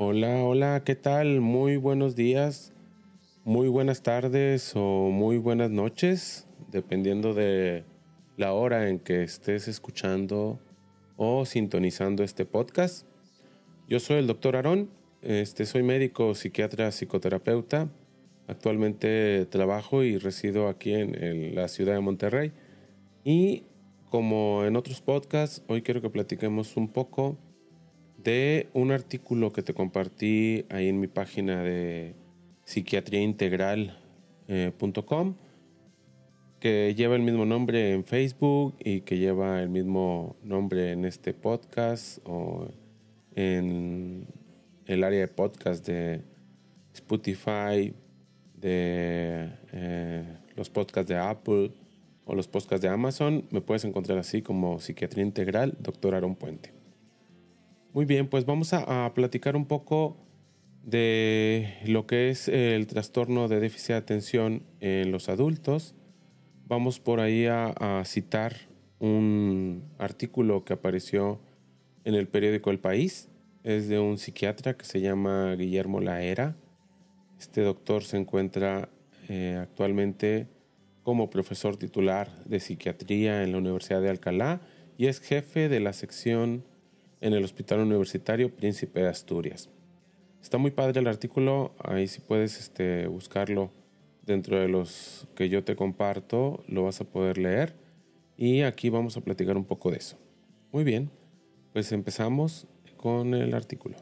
Hola, hola, ¿qué tal? Muy buenos días, muy buenas tardes o muy buenas noches, dependiendo de la hora en que estés escuchando o sintonizando este podcast. Yo soy el doctor Aarón, este, soy médico, psiquiatra, psicoterapeuta. Actualmente trabajo y resido aquí en la ciudad de Monterrey. Y como en otros podcasts, hoy quiero que platiquemos un poco de un artículo que te compartí ahí en mi página de psiquiatriaintegral.com que lleva el mismo nombre en Facebook y que lleva el mismo nombre en este podcast o en el área de podcast de Spotify, de eh, los podcasts de Apple o los podcasts de Amazon. Me puedes encontrar así como Psiquiatría Integral, Doctor Aaron Puente. Muy bien, pues vamos a, platicar un poco de lo que es el trastorno de déficit de atención en los adultos. Vamos por ahí a, citar un artículo que apareció en el periódico El País. Es de un psiquiatra que se llama Guillermo Laera. Este doctor se encuentra eh, actualmente como profesor titular de psiquiatría en la Universidad de Alcalá y es jefe de la sección en el Hospital Universitario Príncipe de Asturias. Está muy padre el artículo, ahí si puedes este, buscarlo dentro de los que yo te comparto, lo vas a poder leer y aquí vamos a platicar un poco de eso. Muy bien, pues empezamos con el artículo.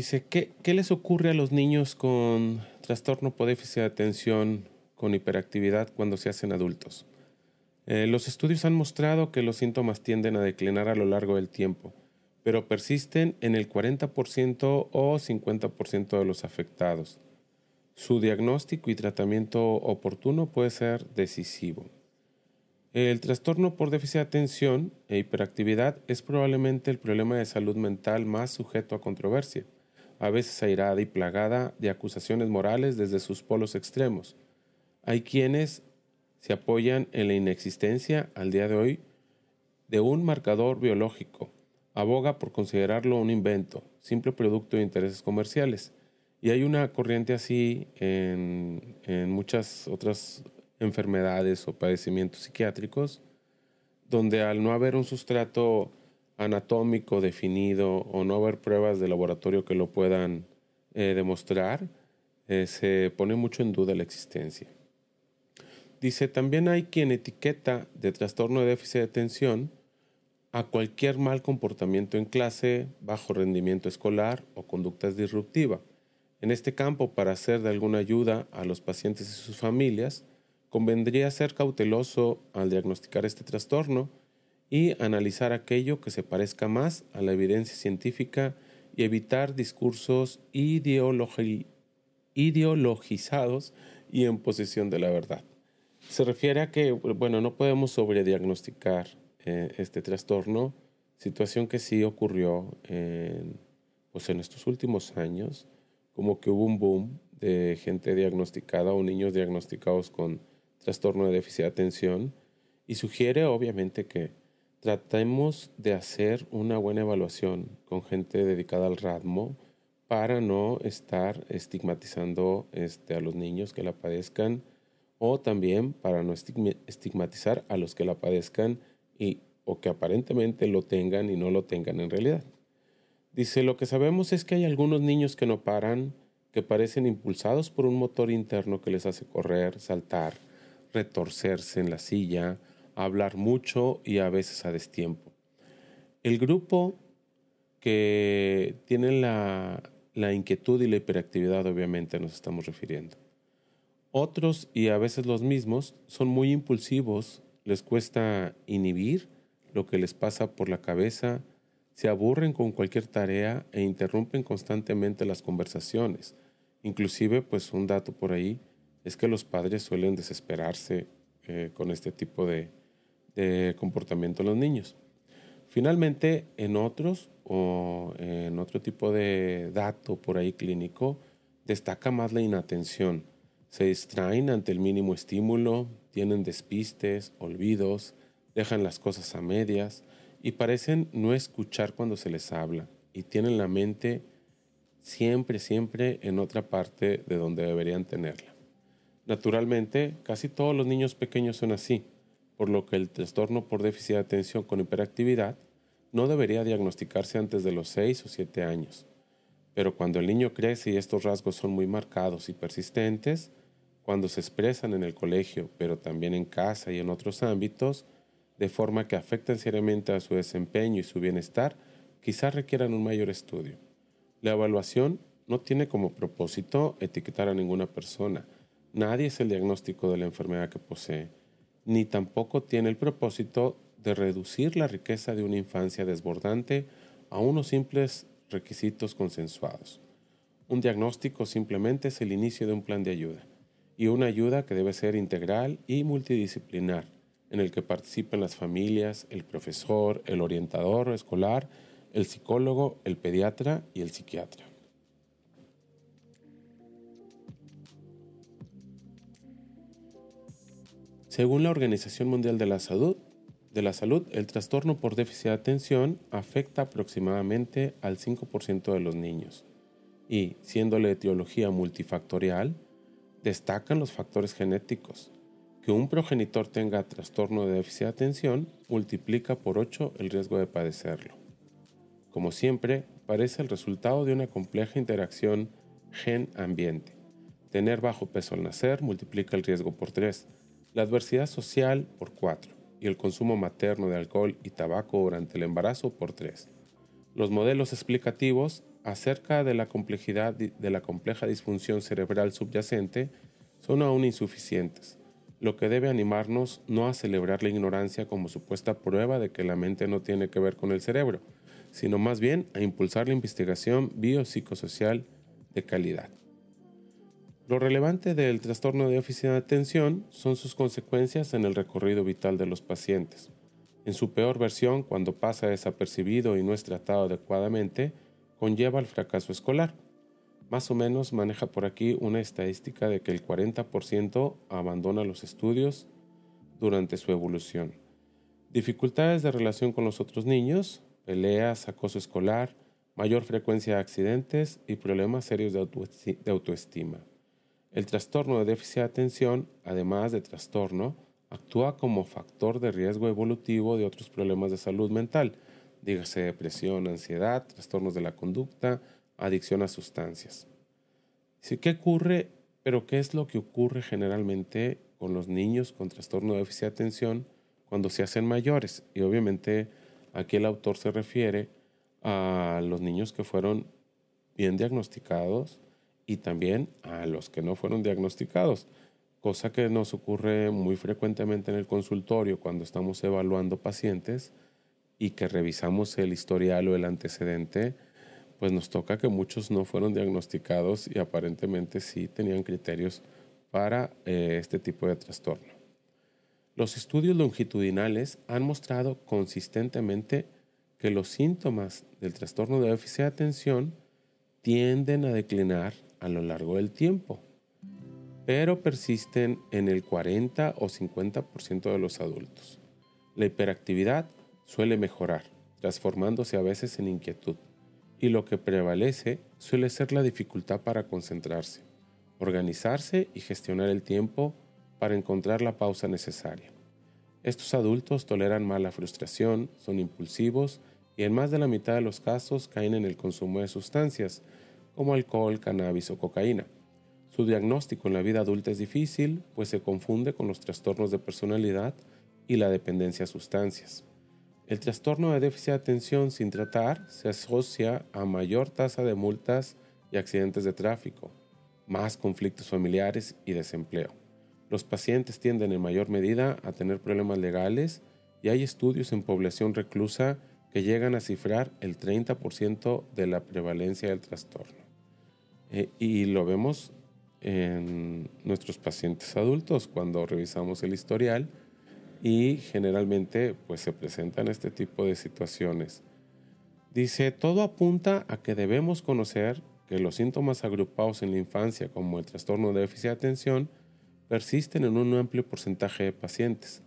Dice, ¿qué, ¿qué, les ocurre a los niños con trastorno por déficit de atención con hiperactividad cuando se hacen adultos? Eh, los estudios han mostrado que los síntomas tienden a declinar a lo largo del tiempo, pero persisten en el 40% o 50% de los afectados. Su diagnóstico y tratamiento oportuno puede ser decisivo. El trastorno por déficit de atención e hiperactividad es probablemente el problema de salud mental más sujeto a controversia a veces airada y plagada de acusaciones morales desde sus polos extremos. Hay quienes se apoyan en la inexistencia al día de hoy de un marcador biológico, aboga por considerarlo un invento, simple producto de intereses comerciales. Y hay una corriente así en, en muchas otras enfermedades o padecimientos psiquiátricos, donde al no haber un sustrato anatómico definido o no haber pruebas de laboratorio que lo puedan eh, demostrar, eh, se pone mucho en duda la existencia. Dice, también hay quien etiqueta de trastorno de déficit de atención a cualquier mal comportamiento en clase, bajo rendimiento escolar o conductas disruptiva. En este campo, para hacer de alguna ayuda a los pacientes y sus familias, convendría ser cauteloso al diagnosticar este trastorno, y analizar aquello que se parezca más a la evidencia científica y evitar discursos ideologizados y en posesión de la verdad. Se refiere a que, bueno, no podemos sobrediagnosticar eh, este trastorno, situación que sí ocurrió en, pues en estos últimos años, como que hubo un boom de gente diagnosticada o niños diagnosticados con trastorno de déficit de atención y sugiere obviamente que tratemos de hacer una buena evaluación con gente dedicada al RADMO para no estar estigmatizando este, a los niños que la padezcan o también para no estigmatizar a los que la padezcan y, o que aparentemente lo tengan y no lo tengan en realidad. Dice, lo que sabemos es que hay algunos niños que no paran, que parecen impulsados por un motor interno que les hace correr, saltar, retorcerse en la silla, hablar mucho y a veces a destiempo. El grupo que tiene la, la inquietud y la hiperactividad obviamente nos estamos refiriendo. Otros, y a veces los mismos, son muy impulsivos, les cuesta inhibir lo que les pasa por la cabeza, se aburren con cualquier tarea e interrumpen constantemente las conversaciones. Inclusive, pues un dato por ahí es que los padres suelen desesperarse eh, con este tipo de, de comportamiento de los niños. Finalmente, en otros o en otro tipo de dato por ahí clínico, destaca más la inatención. Se distraen ante el mínimo estímulo, tienen despistes, olvidos, dejan las cosas a medias y parecen no escuchar cuando se les habla y tienen la mente siempre, siempre en otra parte de donde deberían tenerla. Naturalmente, casi todos los niños pequeños son así, por lo que el trastorno por déficit de atención con hiperactividad no debería diagnosticarse antes de los 6 o 7 años. Pero cuando el niño crece y estos rasgos son muy marcados y persistentes, cuando se expresan en el colegio, pero también en casa y en otros ámbitos, de forma que afectan seriamente a su desempeño y su bienestar, quizás requieran un mayor estudio. La evaluación no tiene como propósito etiquetar a ninguna persona. Nadie es el diagnóstico de la enfermedad que posee, ni tampoco tiene el propósito de reducir la riqueza de una infancia desbordante a unos simples requisitos consensuados. Un diagnóstico simplemente es el inicio de un plan de ayuda, y una ayuda que debe ser integral y multidisciplinar, en el que participen las familias, el profesor, el orientador escolar, el psicólogo, el pediatra y el psiquiatra. Según la Organización Mundial de la Salud, el trastorno por déficit de atención afecta aproximadamente al 5% de los niños. Y, siendo la etiología multifactorial, destacan los factores genéticos. Que un progenitor tenga trastorno de déficit de atención multiplica por 8 el riesgo de padecerlo. Como siempre, parece el resultado de una compleja interacción gen-ambiente. Tener bajo peso al nacer multiplica el riesgo por 3, la adversidad social por 4 y el consumo materno de alcohol y tabaco durante el embarazo por 3. Los modelos explicativos acerca de la complejidad de la compleja disfunción cerebral subyacente son aún insuficientes, lo que debe animarnos no a celebrar la ignorancia como supuesta prueba de que la mente no tiene que ver con el cerebro, sino más bien a impulsar la investigación biopsicosocial de calidad. Lo relevante del trastorno de déficit de atención son sus consecuencias en el recorrido vital de los pacientes. En su peor versión, cuando pasa desapercibido y no es tratado adecuadamente, conlleva el fracaso escolar. Más o menos maneja por aquí una estadística de que el 40% abandona los estudios durante su evolución. Dificultades de relación con los otros niños, peleas, acoso escolar, mayor frecuencia de accidentes y problemas serios de autoestima. El trastorno de déficit de atención, además de trastorno, actúa como factor de riesgo evolutivo de otros problemas de salud mental, dígase depresión, ansiedad, trastornos de la conducta, adicción a sustancias. Sí, ¿Qué ocurre? Pero ¿qué es lo que ocurre generalmente con los niños con trastorno de déficit de atención cuando se hacen mayores? Y obviamente aquí el autor se refiere a los niños que fueron bien diagnosticados, y también a los que no fueron diagnosticados, cosa que nos ocurre muy frecuentemente en el consultorio cuando estamos evaluando pacientes y que revisamos el historial o el antecedente, pues nos toca que muchos no fueron diagnosticados y aparentemente sí tenían criterios para eh, este tipo de trastorno. Los estudios longitudinales han mostrado consistentemente que los síntomas del trastorno de déficit de atención tienden a declinar a lo largo del tiempo, pero persisten en el 40 o 50% de los adultos. La hiperactividad suele mejorar, transformándose a veces en inquietud, y lo que prevalece suele ser la dificultad para concentrarse, organizarse y gestionar el tiempo para encontrar la pausa necesaria. Estos adultos toleran mal la frustración, son impulsivos y en más de la mitad de los casos caen en el consumo de sustancias, como alcohol, cannabis o cocaína. Su diagnóstico en la vida adulta es difícil, pues se confunde con los trastornos de personalidad y la dependencia a sustancias. El trastorno de déficit de atención sin tratar se asocia a mayor tasa de multas y accidentes de tráfico, más conflictos familiares y desempleo. Los pacientes tienden en mayor medida a tener problemas legales y hay estudios en población reclusa que llegan a cifrar el 30% de la prevalencia del trastorno. Eh, y lo vemos en nuestros pacientes adultos cuando revisamos el historial y generalmente pues se presentan este tipo de situaciones. Dice, todo apunta a que debemos conocer que los síntomas agrupados en la infancia como el trastorno de déficit de atención persisten en un amplio porcentaje de pacientes,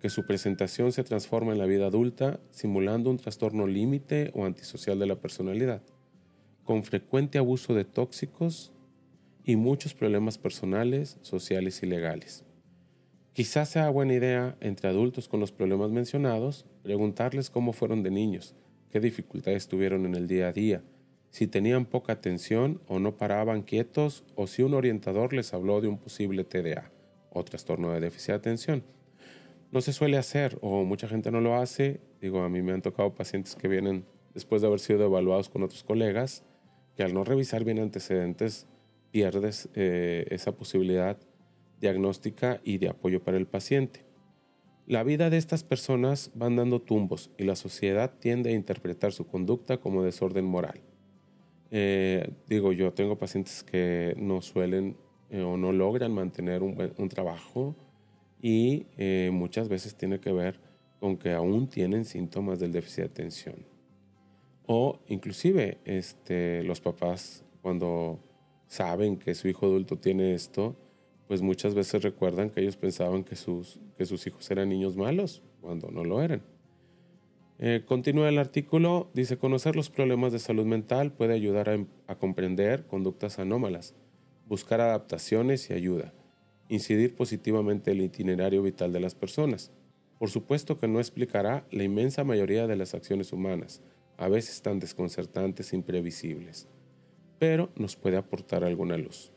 que su presentación se transforma en la vida adulta simulando un trastorno límite o antisocial de la personalidad, con frecuente abuso de tóxicos y muchos problemas personales, sociales y legales. Quizás sea buena idea, entre adultos con los problemas mencionados, preguntarles cómo fueron de niños, qué dificultades tuvieron en el día a día, si tenían poca atención o no paraban quietos o si un orientador les habló de un posible TDA o trastorno de déficit de atención. No se suele hacer o mucha gente no lo hace. Digo, a mí me han tocado pacientes que vienen después de haber sido evaluados con otros colegas, que al no revisar bien antecedentes pierdes eh, esa posibilidad diagnóstica y de apoyo para el paciente. La vida de estas personas van dando tumbos y la sociedad tiende a interpretar su conducta como desorden moral. Eh, digo, yo tengo pacientes que no suelen eh, o no logran mantener un, trabajo y muchas veces tiene que ver con que aún tienen síntomas del déficit de atención. O inclusive este, los papás cuando saben que su hijo adulto tiene esto, pues muchas veces recuerdan que ellos pensaban que sus, que sus hijos eran niños malos cuando no lo eran. Eh, continúa el artículo, dice, conocer los problemas de salud mental puede ayudar a, a comprender conductas anómalas, buscar adaptaciones y ayuda, incidir positivamente en el itinerario vital de las personas. Por supuesto que no explicará la inmensa mayoría de las acciones humanas, a veces tan desconcertantes e imprevisibles, pero nos puede aportar alguna luz.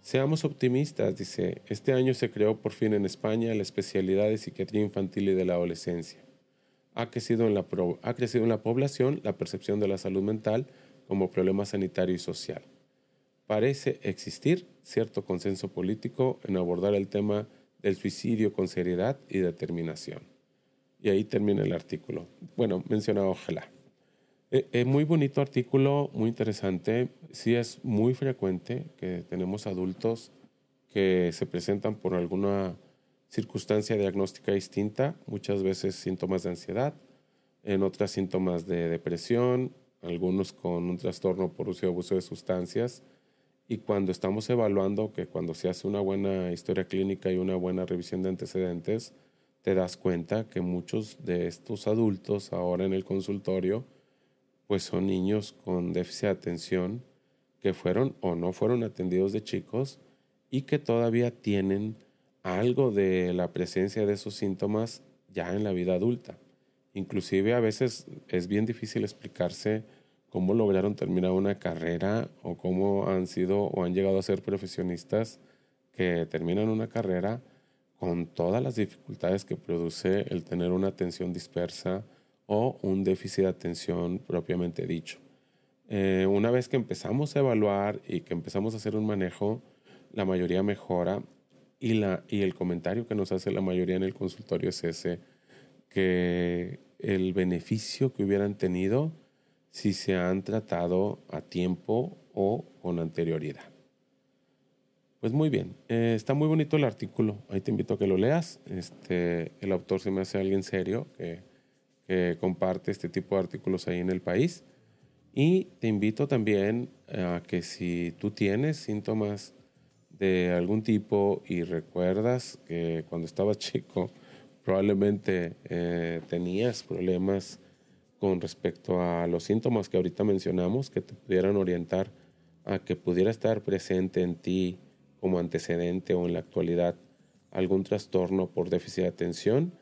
Seamos optimistas, dice, este año se creó por fin en España la especialidad de psiquiatría infantil y de la adolescencia ha crecido, en la, ha crecido en la población la percepción de la salud mental como problema sanitario y social. Parece existir cierto consenso político en abordar el tema del suicidio con seriedad y determinación. Y ahí termina el artículo. Bueno, menciona ojalá. Eh, eh, muy bonito artículo, muy interesante. Sí es muy frecuente que tenemos adultos que se presentan por alguna circunstancia diagnóstica distinta, muchas veces síntomas de ansiedad, en otras síntomas de depresión, algunos con un trastorno por uso y abuso de sustancias. Y cuando estamos evaluando que cuando se hace una buena historia clínica y una buena revisión de antecedentes, te das cuenta que muchos de estos adultos ahora en el consultorio, pues son niños con déficit de atención que fueron o no fueron atendidos de chicos y que todavía tienen algo de la presencia de esos síntomas ya en la vida adulta. Inclusive a veces es bien difícil explicarse cómo lograron terminar una carrera o cómo han sido o han llegado a ser profesionistas que terminan una carrera con todas las dificultades que produce el tener una atención dispersa o un déficit de atención propiamente dicho. Eh, una vez que empezamos a evaluar y que empezamos a hacer un manejo, la mayoría mejora y, la, y el comentario que nos hace la mayoría en el consultorio es ese, que el beneficio que hubieran tenido si se han tratado a tiempo o con anterioridad. Pues muy bien, eh, está muy bonito el artículo, ahí te invito a que lo leas. Este, el autor se me hace alguien serio que, comparte este tipo de artículos ahí en el país. Y te invito también a que si tú tienes síntomas de algún tipo y recuerdas que cuando estabas chico probablemente eh, tenías problemas con respecto a los síntomas que ahorita mencionamos que te pudieran orientar a que pudiera estar presente en ti como antecedente o en la actualidad algún trastorno por déficit de atención,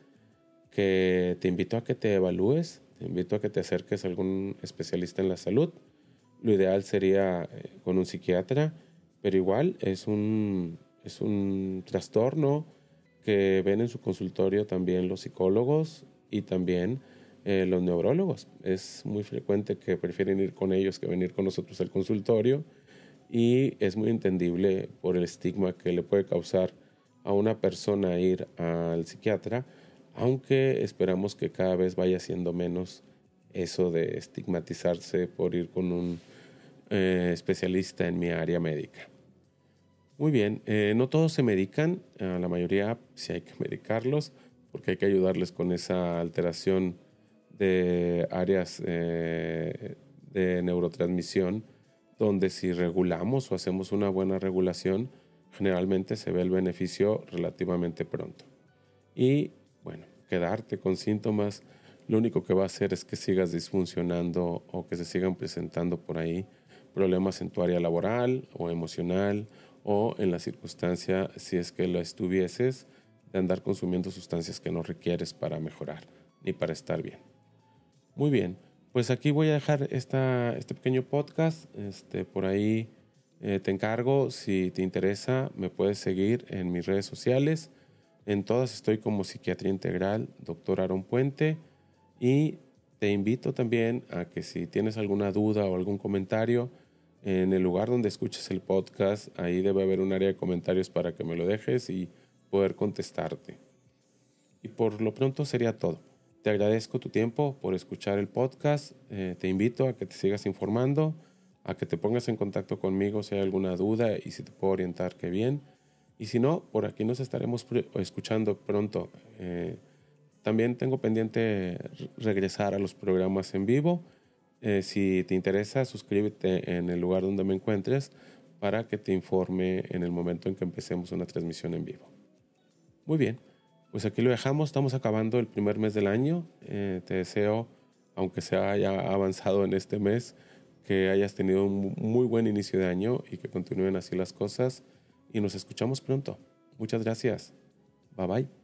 que te invito a que te evalúes, te invito a que te acerques a algún especialista en la salud. Lo ideal sería eh, con un psiquiatra pero igual es un, es un trastorno que ven en su consultorio también los psicólogos y también eh, los neurólogos. Es muy frecuente que prefieren ir con ellos que venir con nosotros al consultorio y es muy entendible por el estigma que le puede causar a una persona ir al psiquiatra, aunque esperamos que cada vez vaya siendo menos eso de estigmatizarse por ir con un eh, especialista en mi área médica. Muy bien, eh, no todos se medican, la mayoría sí hay que medicarlos, porque hay que ayudarles con esa alteración de áreas eh, de neurotransmisión, donde si regulamos o hacemos una buena regulación, generalmente se ve el beneficio relativamente pronto. Y bueno, quedarte con síntomas, lo único que va a hacer es que sigas disfuncionando o que se sigan presentando por ahí problemas en tu área laboral o emocional o en la circunstancia, si es que lo estuvieses, de andar consumiendo sustancias que no requieres para mejorar ni para estar bien. Muy bien, pues aquí voy a dejar este pequeño podcast. Este, por ahí eh, te encargo, si te interesa, me puedes seguir en mis redes sociales. En todas estoy como Psiquiatría Integral, doctor Aaron Puente. Y te invito también a que si tienes alguna duda o algún comentario, en el lugar donde escuches el podcast, ahí debe haber un área de comentarios para que me lo dejes y poder contestarte. Y por lo pronto sería todo. Te agradezco tu tiempo por escuchar el podcast. Eh, te invito a que te sigas informando, a que te pongas en contacto conmigo si hay alguna duda y si te puedo orientar, qué bien. Y si no, por aquí nos estaremos escuchando pronto. Eh, también tengo pendiente regresar a los programas en vivo. Eh, si te interesa, suscríbete en el lugar donde me encuentres para que te informe en el momento en que empecemos una transmisión en vivo. Muy bien. Pues aquí lo dejamos, estamos acabando el primer mes del año. Eh, te deseo, aunque se haya avanzado en este mes, que hayas tenido un muy buen inicio de año y que continúen así las cosas. Y nos escuchamos pronto. Muchas gracias. Bye bye.